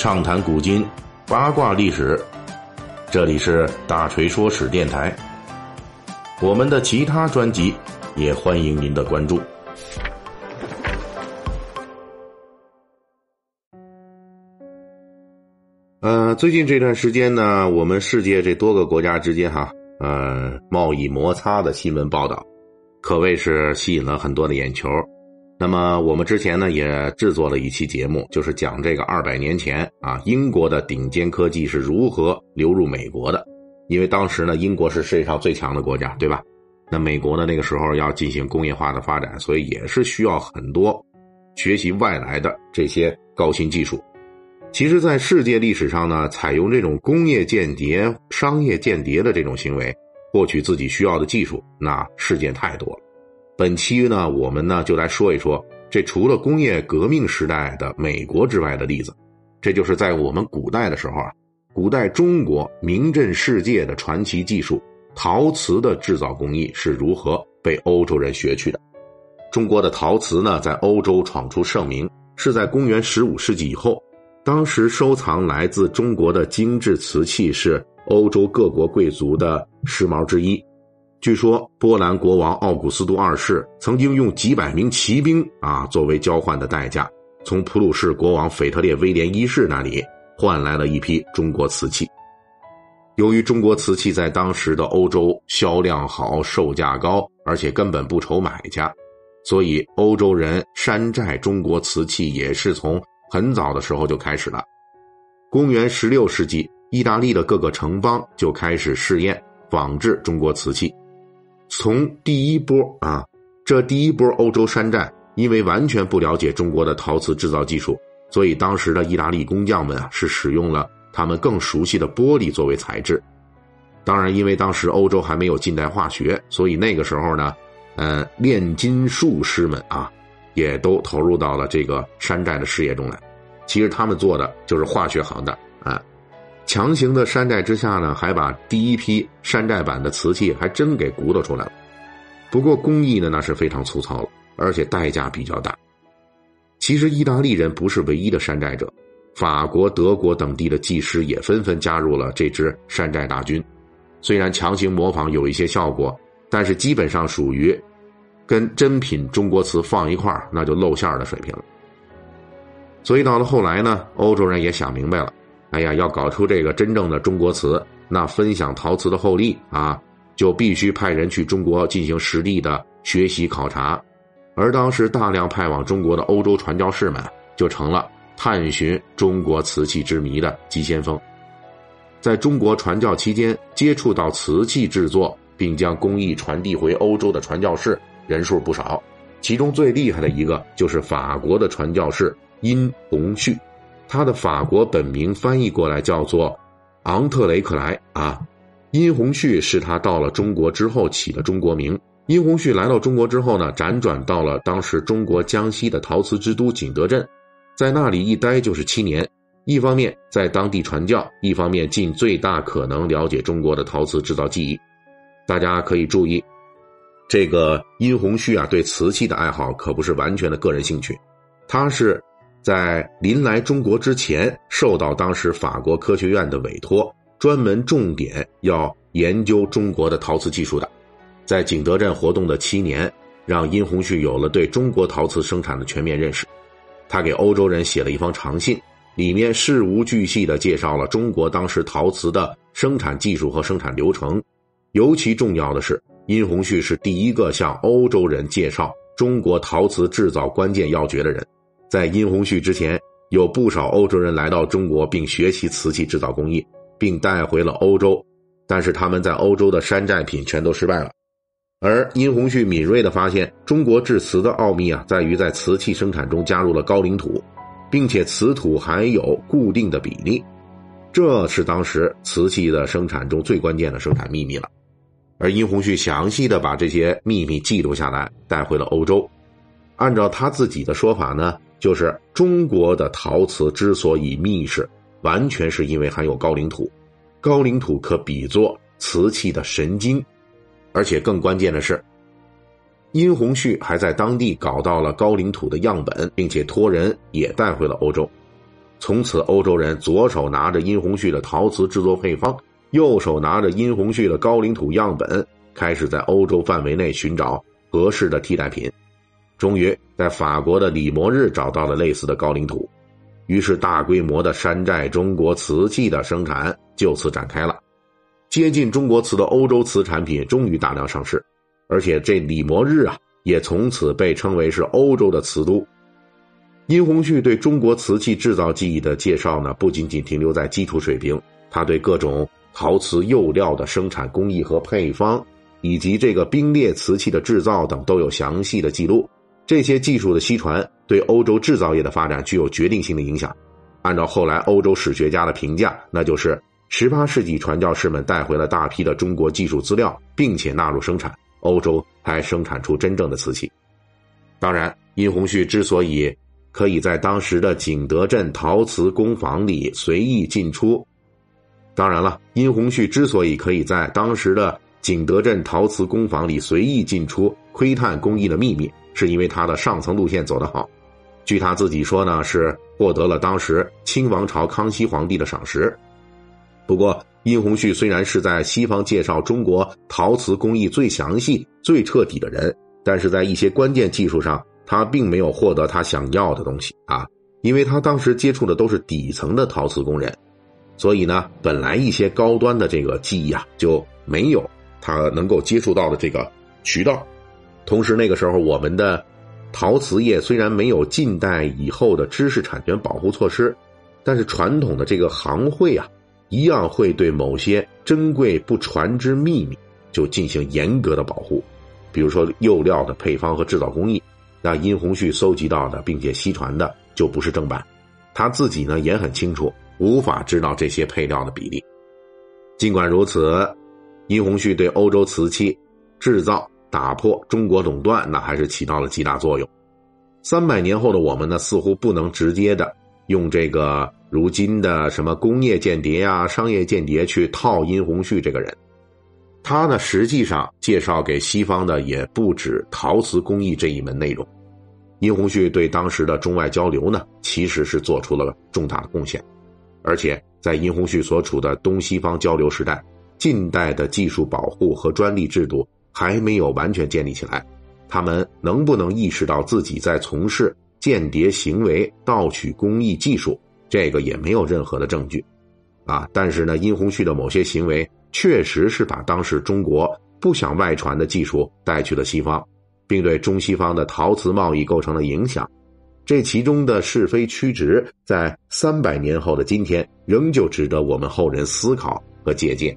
畅谈古今，八卦历史。这里是大锤说史电台。我们的其他专辑也欢迎您的关注。呃，最近这段时间呢，我们世界这多个国家之间哈，呃，贸易摩擦的新闻报道，可谓是吸引了很多的眼球。那么我们之前呢也制作了一期节目，就是讲这个二百年前啊英国的顶尖科技是如何流入美国的。因为当时呢英国是世界上最强的国家，对吧？那美国呢那个时候要进行工业化的发展，所以也是需要很多学习外来的这些高新技术。其实，在世界历史上呢，采用这种工业间谍、商业间谍的这种行为，获取自己需要的技术，那事件太多了。本期呢，我们呢就来说一说这除了工业革命时代的美国之外的例子，这就是在我们古代的时候啊，古代中国名震世界的传奇技术——陶瓷的制造工艺是如何被欧洲人学去的。中国的陶瓷呢，在欧洲闯出盛名，是在公元十五世纪以后，当时收藏来自中国的精致瓷器是欧洲各国贵族的时髦之一。据说波兰国王奥古斯都二世曾经用几百名骑兵啊作为交换的代价，从普鲁士国王腓特烈威廉一世那里换来了一批中国瓷器。由于中国瓷器在当时的欧洲销量好、售价高，而且根本不愁买家，所以欧洲人山寨中国瓷器也是从很早的时候就开始了。公元十六世纪，意大利的各个城邦就开始试验仿制中国瓷器。从第一波啊，这第一波欧洲山寨，因为完全不了解中国的陶瓷制造技术，所以当时的意大利工匠们啊是使用了他们更熟悉的玻璃作为材质。当然，因为当时欧洲还没有近代化学，所以那个时候呢，呃，炼金术师们啊，也都投入到了这个山寨的事业中来。其实他们做的就是化学行当啊。强行的山寨之下呢，还把第一批山寨版的瓷器还真给鼓捣出来了。不过工艺呢，那是非常粗糙了，而且代价比较大。其实意大利人不是唯一的山寨者，法国、德国等地的技师也纷纷加入了这支山寨大军。虽然强行模仿有一些效果，但是基本上属于跟真品中国瓷放一块那就露馅的水平了。所以到了后来呢，欧洲人也想明白了。哎呀，要搞出这个真正的中国瓷，那分享陶瓷的厚利啊，就必须派人去中国进行实地的学习考察。而当时大量派往中国的欧洲传教士们，就成了探寻中国瓷器之谜的急先锋。在中国传教期间，接触到瓷器制作并将工艺传递回欧洲的传教士人数不少，其中最厉害的一个就是法国的传教士殷洪旭。他的法国本名翻译过来叫做昂特雷克莱啊，殷洪旭是他到了中国之后起的中国名。殷洪旭来到中国之后呢，辗转到了当时中国江西的陶瓷之都景德镇，在那里一待就是七年。一方面在当地传教，一方面尽最大可能了解中国的陶瓷制造技艺。大家可以注意，这个殷洪旭啊，对瓷器的爱好可不是完全的个人兴趣，他是。在临来中国之前，受到当时法国科学院的委托，专门重点要研究中国的陶瓷技术的。在景德镇活动的七年，让殷洪旭有了对中国陶瓷生产的全面认识。他给欧洲人写了一封长信，里面事无巨细地介绍了中国当时陶瓷的生产技术和生产流程。尤其重要的是，殷洪旭是第一个向欧洲人介绍中国陶瓷制造关键要诀的人。在殷洪旭之前，有不少欧洲人来到中国并学习瓷器制造工艺，并带回了欧洲，但是他们在欧洲的山寨品全都失败了。而殷洪旭敏锐地发现，中国制瓷的奥秘啊，在于在瓷器生产中加入了高岭土，并且瓷土含有固定的比例，这是当时瓷器的生产中最关键的生产秘密了。而殷洪旭详细的把这些秘密记录下来，带回了欧洲。按照他自己的说法呢。就是中国的陶瓷之所以密实，完全是因为含有高岭土，高岭土可比作瓷器的神经，而且更关键的是，殷洪旭还在当地搞到了高岭土的样本，并且托人也带回了欧洲。从此欧洲人左手拿着殷红旭的陶瓷制作配方，右手拿着殷红旭的高岭土样本，开始在欧洲范围内寻找合适的替代品。终于在法国的里摩日找到了类似的高岭土，于是大规模的山寨中国瓷器的生产就此展开了。接近中国瓷的欧洲瓷产品终于大量上市，而且这里摩日啊，也从此被称为是欧洲的瓷都。殷红旭对中国瓷器制造技艺的介绍呢，不仅仅停留在基础水平，他对各种陶瓷釉料的生产工艺和配方，以及这个冰裂瓷器的制造等都有详细的记录。这些技术的西传对欧洲制造业的发展具有决定性的影响。按照后来欧洲史学家的评价，那就是十八世纪传教士们带回了大批的中国技术资料，并且纳入生产，欧洲才生产出真正的瓷器。当然，殷红旭之所以可以在当时的景德镇陶瓷工坊里随意进出，当然了，殷红旭之所以可以在当时的景德镇陶瓷工坊里随意进出，窥探工艺的秘密。是因为他的上层路线走得好，据他自己说呢，是获得了当时清王朝康熙皇帝的赏识。不过，殷红旭虽然是在西方介绍中国陶瓷工艺最详细、最彻底的人，但是在一些关键技术上，他并没有获得他想要的东西啊，因为他当时接触的都是底层的陶瓷工人，所以呢，本来一些高端的这个技艺啊，就没有他能够接触到的这个渠道。同时，那个时候我们的陶瓷业虽然没有近代以后的知识产权保护措施，但是传统的这个行会啊，一样会对某些珍贵不传之秘密就进行严格的保护。比如说釉料的配方和制造工艺，那殷红旭搜集到的并且西传的就不是正版，他自己呢也很清楚，无法知道这些配料的比例。尽管如此，殷红旭对欧洲瓷器制造。打破中国垄断，那还是起到了极大作用。三百年后的我们呢，似乎不能直接的用这个如今的什么工业间谍啊、商业间谍去套殷红旭这个人。他呢，实际上介绍给西方的也不止陶瓷工艺这一门内容。殷红旭对当时的中外交流呢，其实是做出了重大的贡献。而且在殷红旭所处的东西方交流时代，近代的技术保护和专利制度。还没有完全建立起来，他们能不能意识到自己在从事间谍行为、盗取工艺技术？这个也没有任何的证据，啊！但是呢，殷红旭的某些行为确实是把当时中国不想外传的技术带去了西方，并对中西方的陶瓷贸易构成了影响。这其中的是非曲直，在三百年后的今天，仍旧值得我们后人思考和借鉴。